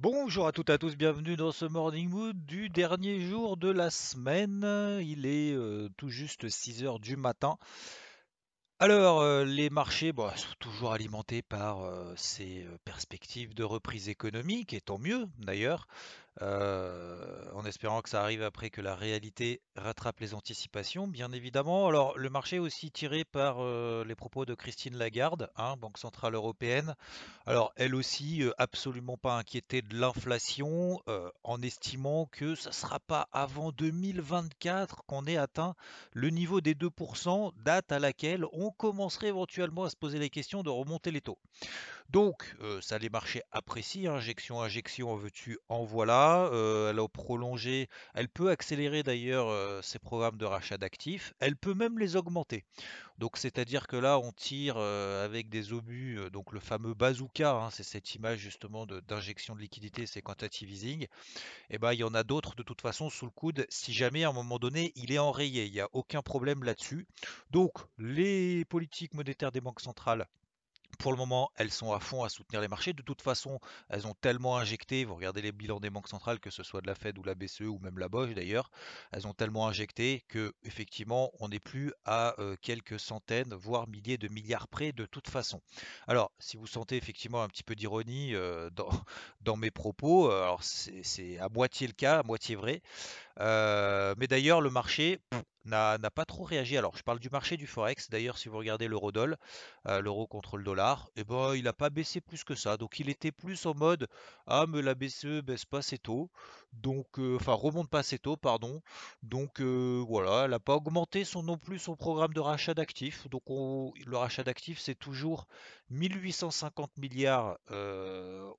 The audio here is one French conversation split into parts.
Bonjour à toutes et à tous, bienvenue dans ce Morning Mood du dernier jour de la semaine. Il est euh, tout juste 6 heures du matin. Alors, euh, les marchés bon, sont toujours alimentés par euh, ces perspectives de reprise économique, et tant mieux d'ailleurs. Euh, en espérant que ça arrive après que la réalité rattrape les anticipations, bien évidemment. Alors, le marché est aussi tiré par euh, les propos de Christine Lagarde, hein, Banque Centrale Européenne. Alors, elle aussi, euh, absolument pas inquiétée de l'inflation, en estimant que ça ne sera pas avant 2024 qu'on ait atteint le niveau des 2%, date à laquelle on commencerait éventuellement à se poser les questions de remonter les taux. Donc, ça les marchés apprécient, injection, injection, en veux-tu, en voilà. elle a prolongé, elle peut accélérer d'ailleurs ses programmes de rachat d'actifs, elle peut même les augmenter. Donc, c'est-à-dire que là, on tire avec des obus, donc le fameux bazooka, hein, c'est cette image justement d'injection de, liquidité, c'est quantitative easing. Et eh ben, il y en a d'autres de toute façon sous le coude, si jamais à un moment donné, il est enrayé, il n'y a aucun problème là-dessus. Donc, les politiques monétaires des banques centrales pour le moment, elles sont à fond à soutenir les marchés. De toute façon, elles ont tellement injecté, vous regardez les bilans des banques centrales, que ce soit de la Fed ou la BCE ou même la Bosch d'ailleurs, elles ont tellement injecté que effectivement, on n'est plus à euh, quelques centaines, voire milliers de milliards près de toute façon. Alors, si vous sentez effectivement un petit peu d'ironie euh, dans, mes propos, euh, alors c'est à moitié le cas, à moitié vrai. mais d'ailleurs, le marché, n'a pas trop réagi. Alors, je parle du marché du Forex. D'ailleurs, si vous regardez l'euro-doll, euh, l'euro contre le dollar, eh ben, il n'a pas baissé plus que ça. Donc, il était plus en mode Ah, mais la BCE baisse pas assez tôt. Donc, euh, enfin, remonte pas assez tôt, pardon. Donc, euh, voilà, elle n'a pas augmenté son, non plus son programme de rachat d'actifs. Donc, le rachat d'actifs, c'est toujours 1850 milliards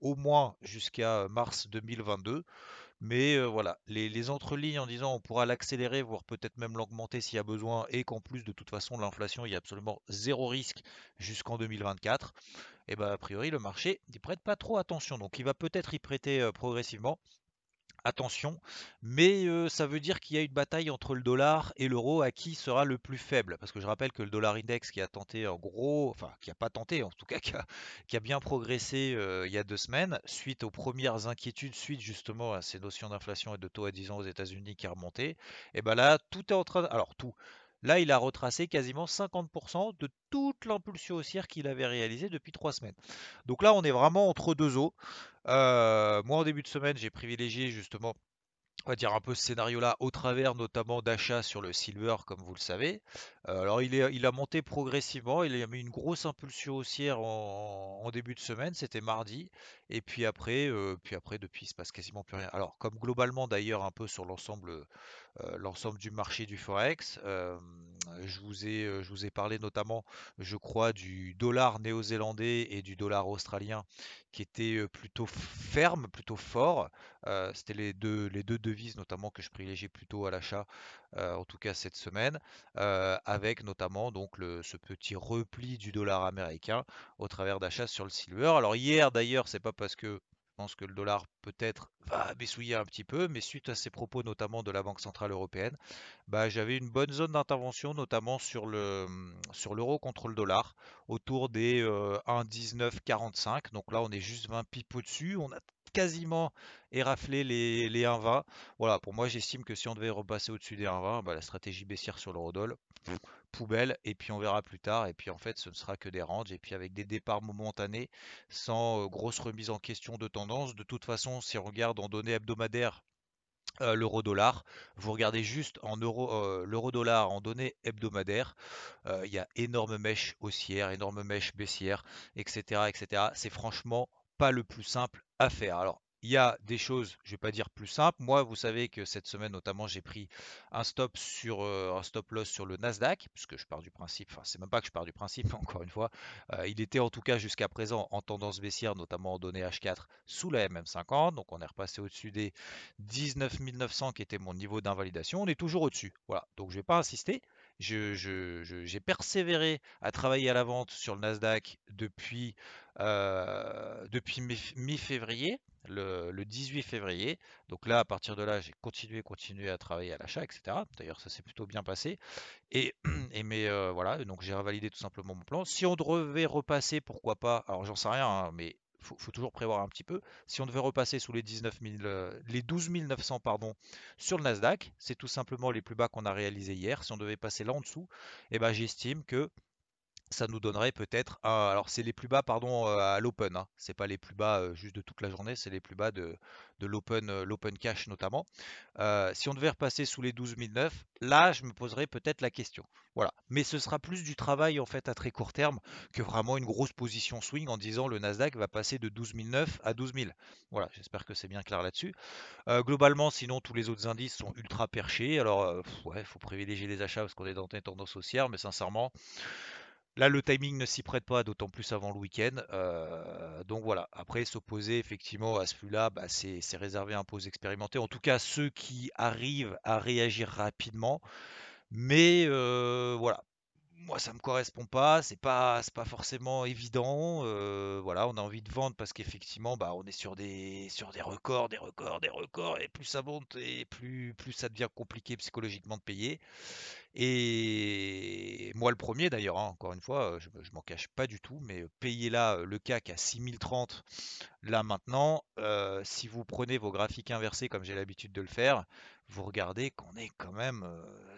au moins jusqu'à mars 2022. Mais voilà, les, entrelignes en disant on pourra l'accélérer, voire peut-être même l'augmenter s'il y a besoin, et qu'en plus de toute façon l'inflation, il y a absolument zéro risque jusqu'en 2024, et bien a priori le marché n'y prête pas trop attention. Donc il va peut-être y prêter progressivement attention, mais ça veut dire qu'il y a une bataille entre le dollar et l'euro à qui sera le plus faible. Parce que je rappelle que le dollar index qui a tenté en gros, enfin qui a pas tenté, en tout cas qui a, bien progressé il y a deux semaines, suite aux premières inquiétudes, suite justement à ces notions d'inflation et de taux à 10 ans aux États-Unis qui a remonté, et ben là tout est en train de... Alors tout. Là, il a retracé quasiment 50% de toute l'impulsion haussière qu'il avait réalisée depuis trois semaines. Donc là, on est vraiment entre deux eaux. Euh, moi, en début de semaine, j'ai privilégié justement on va dire un peu ce scénario-là au travers notamment d'achats sur le silver, comme vous le savez. Euh, alors il, a monté progressivement, il a mis une grosse impulsion haussière en, début de semaine, c'était mardi, et puis après, euh, puis après depuis il se passe quasiment plus rien. Alors comme globalement d'ailleurs un peu sur l'ensemble, l'ensemble du marché du forex, je vous ai, je vous ai parlé notamment, je crois, du dollar néo-zélandais et du dollar australien qui étaient plutôt fermes, plutôt forts. C'était les deux, devises notamment que je privilégiais plutôt à l'achat, en tout cas cette semaine, avec notamment donc ce petit repli du dollar américain au travers d'achats sur le silver. Alors hier d'ailleurs, c'est pas parce que pense que le dollar peut-être va bessouiller un petit peu, mais suite à ces propos notamment de la Banque Centrale Européenne, bah, j'avais une bonne zone d'intervention, notamment sur le sur l'euro contre le dollar, autour des 1,1945. Donc là, on est juste 20 pips au-dessus. On a quasiment éraflé les, les 1,20. Voilà, pour moi, j'estime que si on devait repasser au-dessus des 1,20, bah, la stratégie baissière sur l'euro-dollar, poubelle et puis on verra plus tard. Et puis en fait ce ne sera que des ranges et puis avec des départs momentanés sans euh, grosse remise en question de tendance. De toute façon si on regarde en données hebdomadaires euh, l'euro dollar vous regardez juste en euro euh, l'euro dollar en données hebdomadaires il y a énorme mèche haussière énorme mèche baissière etc etc c'est franchement pas le plus simple à faire alors il y a des choses, je vais pas dire plus simples. Moi, vous savez que cette semaine notamment, j'ai pris un stop sur euh, un stop loss sur le Nasdaq, puisque je pars du principe, enfin c'est même pas que je pars du principe, encore une fois, euh, il était en tout cas jusqu'à présent en tendance baissière, notamment en données H4 sous la MM50, donc on est repassé au-dessus des 19 900 qui était mon niveau d'invalidation, on est toujours au-dessus. Voilà, donc je vais pas insister. J'ai persévéré à travailler à la vente sur le Nasdaq depuis, euh, depuis mi-février le, 18 février. Donc là, à partir de là, j'ai continué, continué à travailler à l'achat, etc. D'ailleurs, ça s'est plutôt bien passé. Et, et mais euh, voilà, donc j'ai revalidé tout simplement mon plan. Si on devait repasser, pourquoi pas? Alors j'en sais rien, hein, mais faut, faut, toujours prévoir un petit peu. Si on devait repasser sous les 19 euh, les 12 900 pardon, sur le Nasdaq, c'est tout simplement les plus bas qu'on a réalisé hier. Si on devait passer là en dessous, eh ben, j'estime que ça nous donnerait peut-être alors c'est les plus bas pardon à l'open, hein. c'est pas les plus bas juste de toute la journée, c'est les plus bas de, de l'open l'open cash notamment. si on devait repasser sous les 12 009, là je me poserais peut-être la question. Voilà, mais ce sera plus du travail en fait à très court terme que vraiment une grosse position swing en disant le Nasdaq va passer de 12 009 à 12 000. Voilà, j'espère que c'est bien clair là-dessus. globalement, sinon tous les autres indices sont ultra perchés. Alors ouais, faut privilégier les achats parce qu'on est dans une tendance haussière, mais sincèrement. Là, le timing ne s'y prête pas, d'autant plus avant le week-end. Euh, donc voilà, après s'opposer effectivement à ce flux-là, bah, c'est réservé à un pause expérimenté. En tout cas, ceux qui arrivent à réagir rapidement. Mais euh, voilà, moi ça me correspond pas, c'est pas pas forcément évident. Euh, voilà, on a envie de vendre parce qu'effectivement, bah, on est sur des sur des records, des records, des records, et plus ça monte et plus plus ça devient compliqué psychologiquement de payer. Et moi le premier d'ailleurs, hein, encore une fois, euh, je, je m'en cache pas du tout, mais payer là euh, le CAC à 6030 là maintenant, si vous prenez vos graphiques inversés comme j'ai l'habitude de le faire, vous regardez qu'on est quand même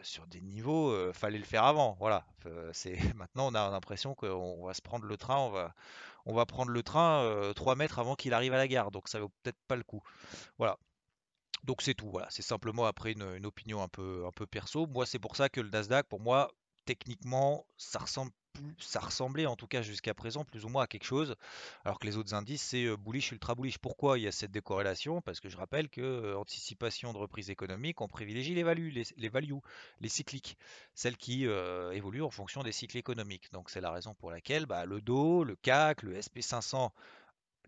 sur des niveaux, fallait le faire avant. Voilà, c'est maintenant on a l'impression qu'on va se prendre le train, on va, prendre le train 3 mètres avant qu'il arrive à la gare, donc ça vaut peut-être pas le coup. Voilà. Donc c'est tout, voilà, c'est simplement après une, une, opinion un peu, un peu perso. Moi, c'est pour ça que le Nasdaq, pour moi, techniquement, ça ressemble ça ressemblait en tout cas jusqu'à présent plus ou moins à quelque chose, alors que les autres indices c'est bullish, ultra bullish. Pourquoi il y a cette décorrélation? Parce que je rappelle que anticipation de reprise économique, on privilégie les values, les, les values, les cycliques, celles qui évoluent en fonction des cycles économiques. Donc c'est la raison pour laquelle bah, le DO, le CAC, le SP500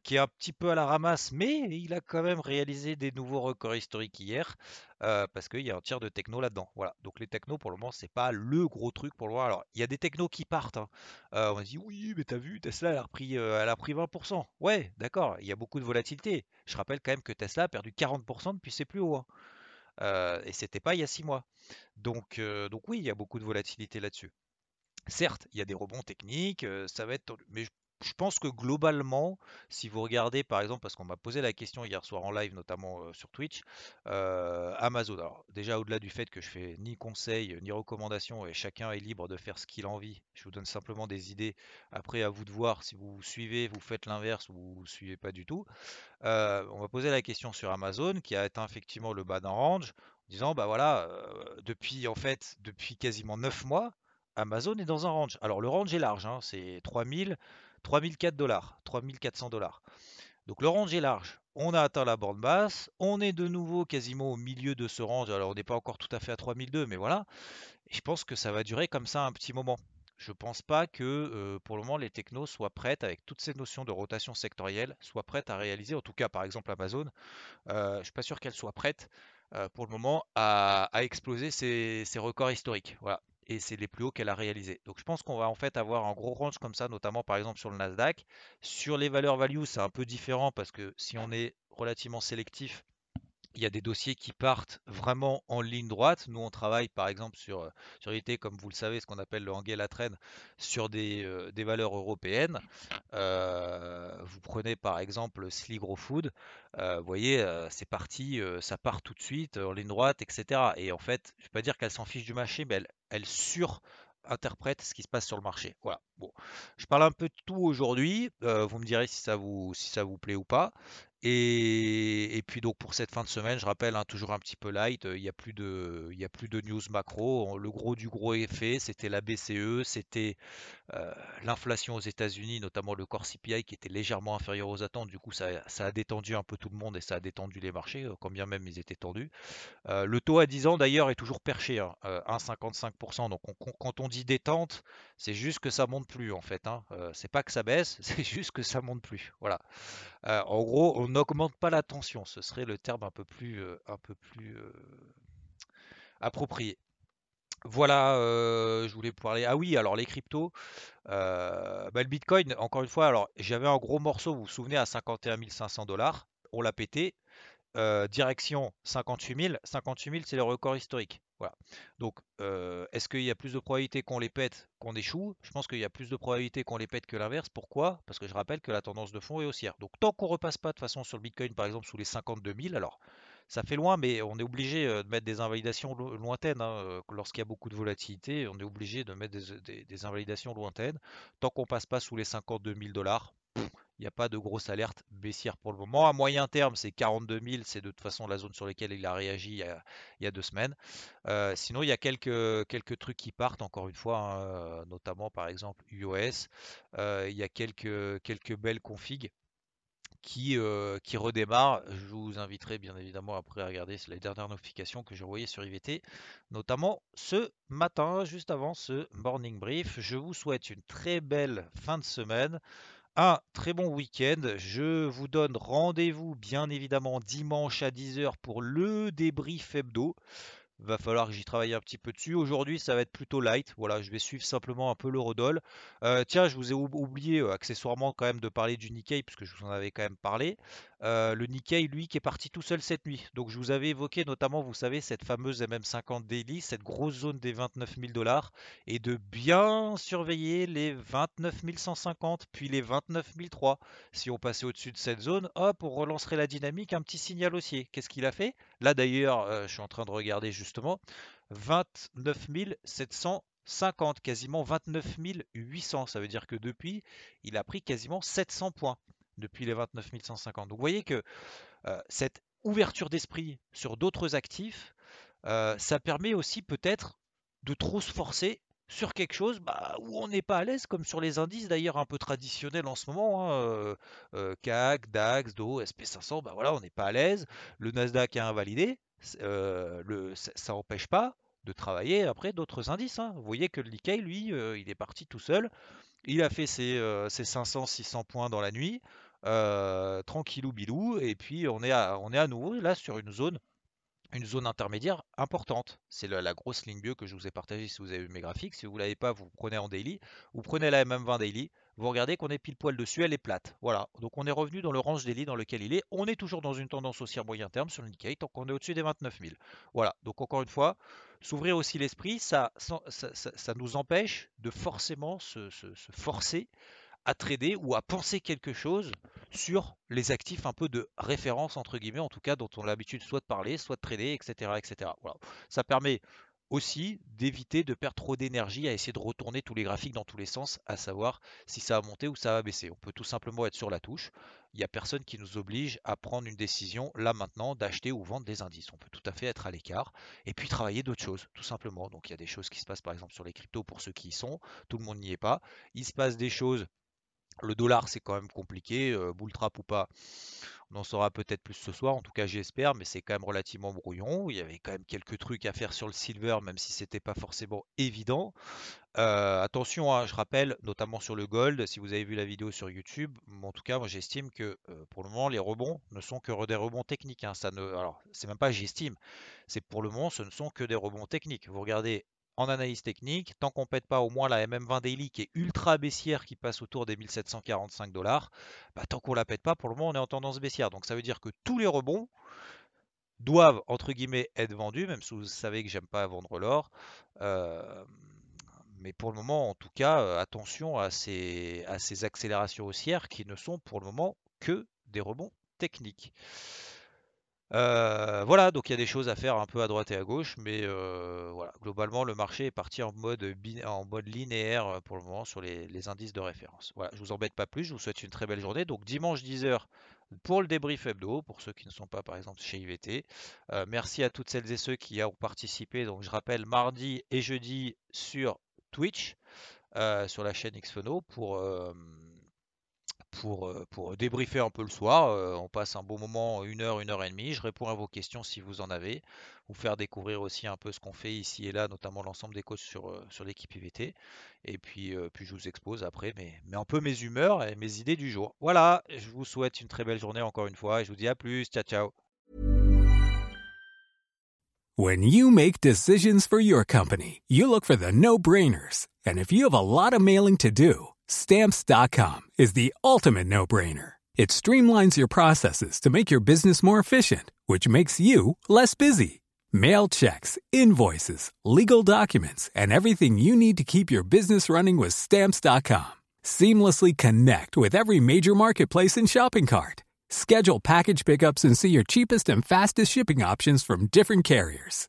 qui est un petit peu à la ramasse, mais il a quand même réalisé des nouveaux records historiques hier, euh, parce qu'il y a un tiers de techno là-dedans. Voilà. Donc les technos, pour le moment, c'est pas le gros truc pour le moment. Alors, il y a des technos qui partent. Hein. Euh, on dit oui, mais t'as vu, Tesla, elle a repris, euh, a pris 20%. Ouais, d'accord, il y a beaucoup de volatilité. Je rappelle quand même que Tesla a perdu 40% depuis ses plus hauts. Hein. et c'était pas il y a 6 mois. Donc, donc oui, il y a beaucoup de volatilité là-dessus. Certes, il y a des rebonds techniques, ça va être, mais je pense que globalement, si vous regardez par exemple, parce qu'on m'a posé la question hier soir en live, notamment sur Twitch, Amazon. Alors déjà au-delà du fait que je fais ni conseil ni recommandation et chacun est libre de faire ce qu'il a envie, je vous donne simplement des idées. Après à vous de voir si vous suivez, vous faites l'inverse ou vous ne suivez pas du tout. On m'a posé la question sur Amazon qui a atteint effectivement le bas d'un range, en disant bah voilà, depuis en fait depuis quasiment 9 mois. Amazon est dans un range. Alors le range est large, hein, c'est 3000 3004 dollars, 3400 dollars. Donc le range est large. On a atteint la borne basse. On est de nouveau quasiment au milieu de ce range. Alors on n'est pas encore tout à fait à 3002, mais voilà. Je pense que ça va durer comme ça un petit moment. Je ne pense pas que euh, pour le moment les technos soient prêtes, avec toutes ces notions de rotation sectorielle, soient prêtes à réaliser, en tout cas par exemple Amazon, euh, je ne suis pas sûr qu'elle soit prête euh, pour le moment à, exploser ses, ses, records historiques. Voilà et c'est les plus hauts qu'elle a réalisés. Donc je pense qu'on va en fait avoir un gros range comme ça, notamment par exemple sur le Nasdaq. Sur les valeurs value, c'est un peu différent parce que si on est relativement sélectif, il y a des dossiers qui partent vraiment en ligne droite. Nous, on travaille par exemple sur, euh, sur comme vous le savez, ce qu'on appelle le Angel à traîne, sur des, euh, des valeurs européennes. Euh, vous prenez par exemple Sligro Food, vous voyez, c'est parti, ça part tout de suite en ligne droite, etc. Et en fait, je ne vais pas dire qu'elle s'en fiche du marché, mais elle, elle sur interprète ce qui se passe sur le marché. Voilà. Bon, je parle un peu de tout aujourd'hui. vous me direz si ça vous si ça vous plaît ou pas. Et, puis donc pour cette fin de semaine, je rappelle, hein, toujours un petit peu light, il n'y a, plus de, a plus de news macro. Le gros du gros effet, c'était la BCE, c'était euh, l'inflation aux États-Unis, notamment le core CPI qui était légèrement inférieur aux attentes. Du coup, ça, a détendu un peu tout le monde et ça a détendu les marchés, euh, quand bien même ils étaient tendus. Euh, le taux à 10 ans d'ailleurs est toujours perché, hein, 1,55%. Donc quand on dit détente, c'est juste que ça monte plus en fait. Hein. c'est pas que ça baisse, c'est juste que ça monte plus. Voilà. en gros, on n'augmente pas la tension. Ce serait le terme un peu plus, peu plus approprié. Voilà, je voulais parler. Ah oui, alors les cryptos, bah, le Bitcoin, encore une fois, alors j'avais un gros morceau, vous vous souvenez, à 51 500 dollars, on l'a pété. direction 58 000. 58 000, c'est le record historique. Voilà. Donc, est-ce qu'il y a plus de probabilité qu'on les pète qu'on échoue? Je pense qu'il y a plus de probabilité qu'on les pète que l'inverse. Pourquoi? Parce que je rappelle que la tendance de fond est haussière. Donc, tant qu'on repasse pas de façon sur le Bitcoin, par exemple, sous les 52 000, alors ça fait loin, mais on est obligé de mettre des invalidations lointaines. Hein, lorsqu'il y a beaucoup de volatilité, on est obligé de mettre des, invalidations lointaines. Tant qu'on passe pas sous les 52 000 dollars, il n'y a pas de grosse alerte baissière pour le moment. À moyen terme, c'est 42 000, c'est de toute façon la zone sur laquelle il a réagi il y a, deux semaines. sinon, il y a quelques, quelques trucs qui partent, encore une fois, hein, notamment par exemple UOS. il y a quelques, quelques belles configs qui, euh, qui redémarre. Je vous inviterai bien évidemment après à regarder les dernières notifications que j'ai envoyées sur IVT, notamment ce matin, juste avant ce morning brief. Je vous souhaite une très belle fin de semaine. Un très bon week-end. Je vous donne rendez-vous bien évidemment dimanche à 10h pour le débrief hebdo va falloir que j'y travaille un petit peu dessus. Aujourd'hui, ça va être plutôt light. Voilà, je vais suivre simplement un peu le Rodol. Euh, tiens, je vous ai oublié euh, accessoirement quand même de parler du Nikkei, puisque je vous en avais quand même parlé. Euh, le Nikkei, lui, qui est parti tout seul cette nuit. Donc, je vous avais évoqué notamment, vous savez, cette fameuse MM50 daily, cette grosse zone des 29 000 dollars, et de bien surveiller les 29 150, puis les 29 003. Si on passait au-dessus de cette zone, hop, on relancerait la dynamique, un petit signal haussier. Qu'est-ce qu'il a fait? Là, d'ailleurs, je suis en train de regarder justement, 29 750, quasiment 29 800. Ça veut dire que depuis, il a pris quasiment 700 points depuis les 29 150. Donc vous voyez que euh, cette ouverture d'esprit sur d'autres actifs, euh, ça permet aussi peut-être de trop se forcer sur quelque chose bah, où on n'est pas à l'aise, comme sur les indices d'ailleurs un peu traditionnels en ce moment, euh, CAC, DAX, DO, SP500, bah voilà, on n'est pas à l'aise. Le Nasdaq a invalidé, le, ça n'empêche pas de travailler après d'autres indices. Hein. Vous voyez que le Nikkei, lui, il est parti tout seul. Il a fait ses, ses 500-600 points dans la nuit. Euh, tranquillou bilou, et puis on est, à, on est à nouveau là sur une zone une zone intermédiaire importante. C'est la, grosse ligne bleue que je vous ai partagée si vous avez vu mes graphiques. Si vous ne l'avez pas, vous prenez en daily. Vous prenez la MM20 daily. Vous regardez qu'on est pile poil dessus, elle est plate. Voilà. Donc on est revenu dans le range daily dans lequel il est. On est toujours dans une tendance haussière moyen terme sur le Nikkei tant qu'on est au-dessus des 29 000. Voilà. Donc encore une fois, s'ouvrir aussi l'esprit, ça ça, nous empêche de forcément se forcer à trader ou à penser quelque chose sur les actifs un peu de référence, entre guillemets, en tout cas, dont on a l'habitude soit de parler, soit de trader, etc. etc. Voilà. Ça permet aussi d'éviter de perdre trop d'énergie à essayer de retourner tous les graphiques dans tous les sens, à savoir si ça va monter ou ça va baisser. On peut tout simplement être sur la touche. Il n'y a personne qui nous oblige à prendre une décision là maintenant d'acheter ou vendre des indices. On peut tout à fait être à l'écart et puis travailler d'autres choses, tout simplement. Donc il y a des choses qui se passent par exemple sur les cryptos pour ceux qui y sont. Tout le monde n'y est pas. Il se passe des choses le dollar, c'est quand même compliqué, euh, bull trap ou pas. On en saura peut-être plus ce soir, en tout cas j'espère, mais c'est quand même relativement brouillon. Il y avait quand même quelques trucs à faire sur le silver, même si c'était pas forcément évident. Euh, attention, hein, je rappelle, notamment sur le gold, si vous avez vu la vidéo sur YouTube, en tout cas, moi j'estime que euh, pour le moment, les rebonds ne sont que des rebonds techniques. Hein. ça ne, alors, c'est même pas j'estime, c'est pour le moment, ce ne sont que des rebonds techniques. Vous regardez en analyse technique, tant qu'on ne pète pas au moins la MM20 Daily qui est ultra baissière qui passe autour des 1745 dollars, bah, tant qu'on la pète pas, pour le moment on est en tendance baissière. Donc ça veut dire que tous les rebonds doivent entre guillemets être vendus, même si vous savez que j'aime pas vendre l'or. Euh, mais pour le moment, en tout cas, euh, attention à ces, à ces accélérations haussières qui ne sont pour le moment que des rebonds techniques. Euh, voilà, donc il y a des choses à faire un peu à droite et à gauche, mais euh, voilà, globalement le marché est parti en mode, en mode linéaire euh, pour le moment sur les, indices de référence. Voilà, je vous embête pas plus, je vous souhaite une très belle journée. Donc dimanche 10h, pour le débrief hebdo, pour ceux qui ne sont pas par exemple chez IVT. merci à toutes celles et ceux qui ont participé. Donc je rappelle mardi et jeudi sur Twitch, sur la chaîne Xphono pour pour, euh, pour débriefer un peu le soir. Euh, on passe un bon moment, une heure, une heure et demie. Je réponds à vos questions si vous en avez. Vous faire découvrir aussi un peu ce qu'on fait ici et là, notamment l'ensemble des coachs sur, euh, sur l'équipe IVT. Et puis, puis je vous expose après mais, mais un peu mes humeurs et mes idées du jour. Voilà, je vous souhaite une très belle journée encore une fois et je vous dis à plus. Ciao, ciao. When you make decisions for your company, you look for the no-brainers. And if you have a lot of mailing to do, Stamps.com is the ultimate no brainer. It streamlines your processes to make your business more efficient, which makes you less busy. Mail checks, invoices, legal documents, and everything you need to keep your business running with Stamps.com. Seamlessly connect with every major marketplace and shopping cart. Schedule package pickups and see your cheapest and fastest shipping options from different carriers